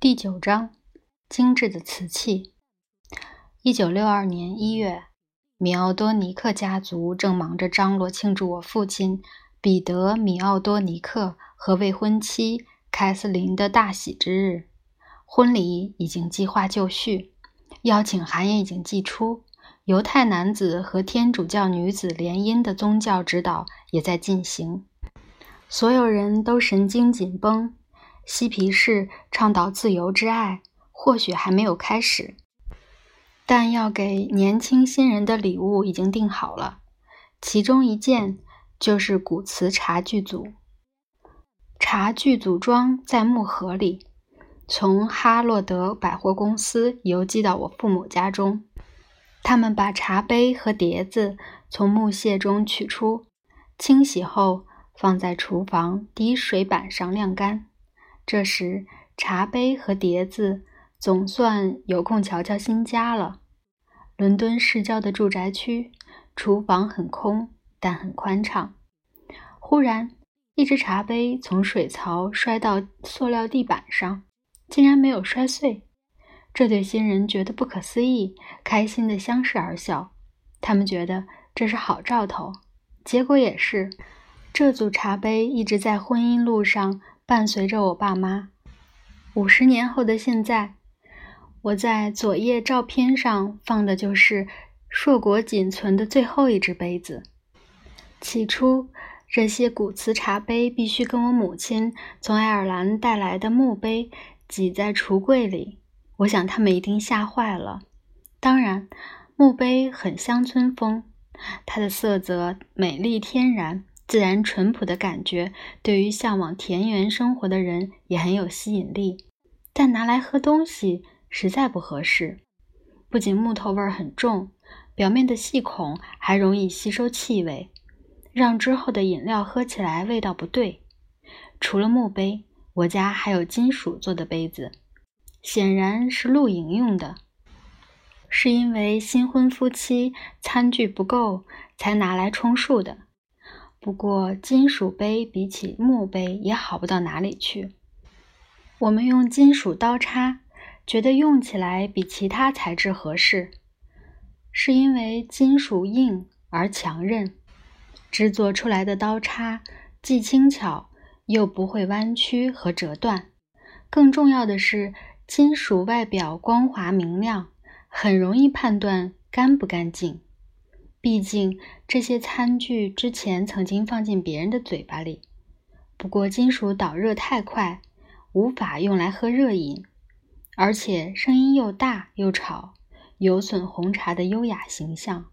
第九章：精致的瓷器。一九六二年一月，米奥多尼克家族正忙着张罗庆祝我父亲彼得·米奥多尼克和未婚妻凯瑟琳的大喜之日。婚礼已经计划就绪，邀请函也已经寄出，犹太男子和天主教女子联姻的宗教指导也在进行。所有人都神经紧绷。嬉皮士倡导自由之爱，或许还没有开始，但要给年轻新人的礼物已经定好了。其中一件就是古瓷茶具组。茶具组装在木盒里，从哈洛德百货公司邮寄到我父母家中。他们把茶杯和碟子从木屑中取出，清洗后放在厨房滴水板上晾干。这时，茶杯和碟子总算有空瞧瞧新家了。伦敦市郊的住宅区，厨房很空，但很宽敞。忽然，一只茶杯从水槽摔到塑料地板上，竟然没有摔碎。这对新人觉得不可思议，开心地相视而笑。他们觉得这是好兆头。结果也是，这组茶杯一直在婚姻路上。伴随着我爸妈，五十年后的现在，我在左页照片上放的就是硕果仅存的最后一只杯子。起初，这些古瓷茶杯必须跟我母亲从爱尔兰带来的墓碑挤在橱柜里，我想他们一定吓坏了。当然，墓碑很乡村风，它的色泽美丽天然。自然淳朴的感觉，对于向往田园生活的人也很有吸引力。但拿来喝东西实在不合适，不仅木头味儿很重，表面的细孔还容易吸收气味，让之后的饮料喝起来味道不对。除了墓碑，我家还有金属做的杯子，显然是露营用的，是因为新婚夫妻餐具不够才拿来充数的。不过，金属杯比起木杯也好不到哪里去。我们用金属刀叉，觉得用起来比其他材质合适，是因为金属硬而强韧，制作出来的刀叉既轻巧又不会弯曲和折断。更重要的是，金属外表光滑明亮，很容易判断干不干净。毕竟这些餐具之前曾经放进别人的嘴巴里，不过金属导热太快，无法用来喝热饮，而且声音又大又吵，有损红茶的优雅形象。